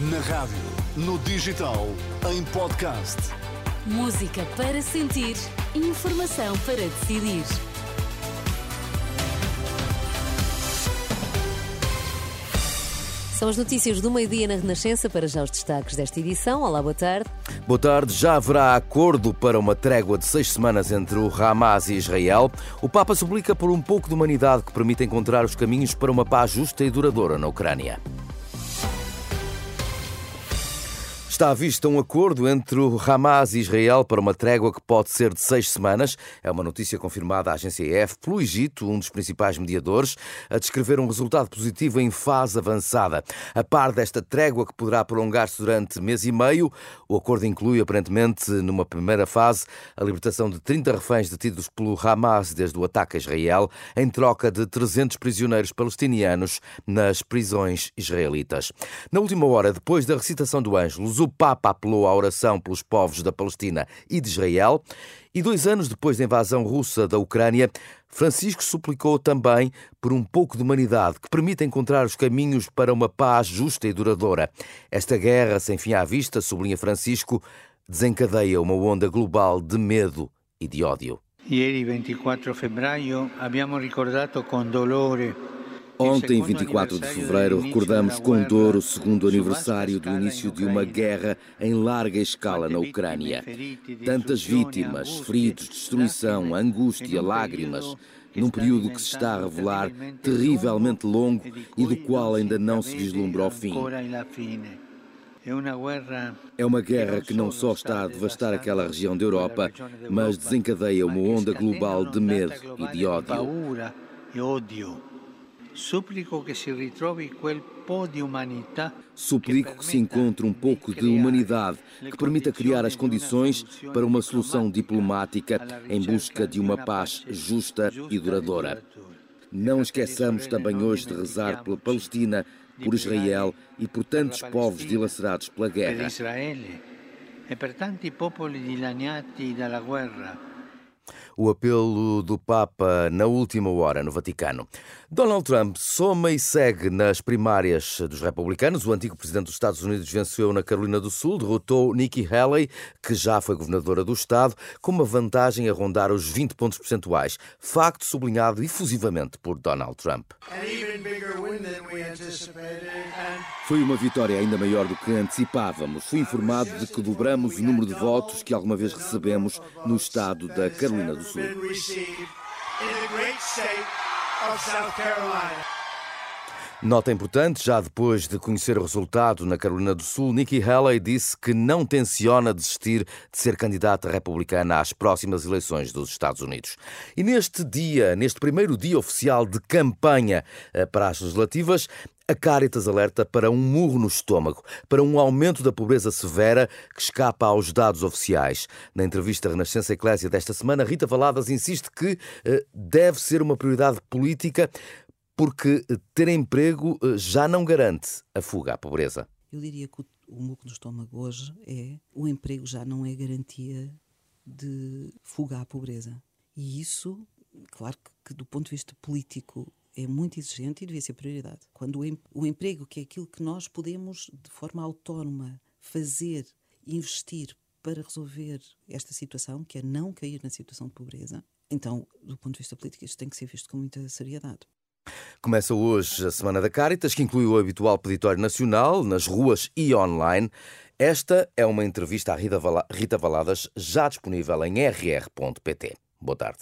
Na rádio, no digital, em podcast. Música para sentir, informação para decidir. São as notícias do meio-dia na Renascença para já os destaques desta edição. Olá, boa tarde. Boa tarde. Já haverá acordo para uma trégua de seis semanas entre o Hamas e Israel. O Papa suplica por um pouco de humanidade que permita encontrar os caminhos para uma paz justa e duradoura na Ucrânia. Está à vista um acordo entre o Hamas e Israel para uma trégua que pode ser de seis semanas. É uma notícia confirmada à agência EF pelo Egito, um dos principais mediadores, a descrever um resultado positivo em fase avançada. A par desta trégua que poderá prolongar-se durante mês e meio, o acordo inclui, aparentemente, numa primeira fase, a libertação de 30 reféns detidos pelo Hamas desde o ataque a Israel, em troca de 300 prisioneiros palestinianos nas prisões israelitas. Na última hora, depois da recitação do Ângelus, o Papa apelou à oração pelos povos da Palestina e de Israel. E dois anos depois da invasão russa da Ucrânia, Francisco suplicou também por um pouco de humanidade que permita encontrar os caminhos para uma paz justa e duradoura. Esta guerra sem fim à vista, sublinha Francisco, desencadeia uma onda global de medo e de ódio. Ieri 24 febbraio abbiamo ricordato con dolore Ontem, 24 de fevereiro, recordamos com dor o segundo aniversário do início de uma guerra em larga escala na Ucrânia. Tantas vítimas, feridos, destruição, angústia, lágrimas, num período que se está a revelar terrivelmente longo e do qual ainda não se vislumbra o fim. É uma guerra que não só está a devastar aquela região da Europa, mas desencadeia uma onda global de medo e de ódio. Suplico que se ritrovi quel po di umanità Suplico que se encontre um pouco de humanidade que permita criar as condições para uma solução diplomática em busca de uma paz justa e duradoura. Não esqueçamos também hoje de rezar pela Palestina, por Israel e por tantos povos dilacerados pela guerra. e per tanti popoli dilaniati dalla guerra o apelo do Papa na última hora no Vaticano. Donald Trump soma e segue nas primárias dos republicanos. O antigo presidente dos Estados Unidos venceu na Carolina do Sul, derrotou Nikki Haley, que já foi governadora do Estado, com uma vantagem a rondar os 20 pontos percentuais. Facto sublinhado efusivamente por Donald Trump. Foi uma vitória ainda maior do que antecipávamos. Fui informado de que dobramos o número de votos que alguma vez recebemos no estado da Carolina do Sul. Nota importante, já depois de conhecer o resultado na Carolina do Sul, Nikki Haley disse que não tenciona desistir de ser candidata republicana às próximas eleições dos Estados Unidos. E neste dia, neste primeiro dia oficial de campanha eh, para as legislativas, a Caritas alerta para um murro no estômago, para um aumento da pobreza severa que escapa aos dados oficiais. Na entrevista à Renascença Eclésia desta semana, Rita Valadas insiste que eh, deve ser uma prioridade política porque ter emprego eh, já não garante a fuga à pobreza. Eu diria que o, o muco no estômago hoje é o emprego já não é garantia de fuga à pobreza. E isso, claro que, que do ponto de vista político é muito exigente e devia ser prioridade. Quando o, em, o emprego, que é aquilo que nós podemos de forma autónoma fazer, investir para resolver esta situação, que é não cair na situação de pobreza, então, do ponto de vista político, isto tem que ser visto com muita seriedade. Começa hoje a Semana da Caritas, que inclui o habitual peditório nacional, nas ruas e online. Esta é uma entrevista à Rita Valadas, já disponível em rr.pt. Boa tarde.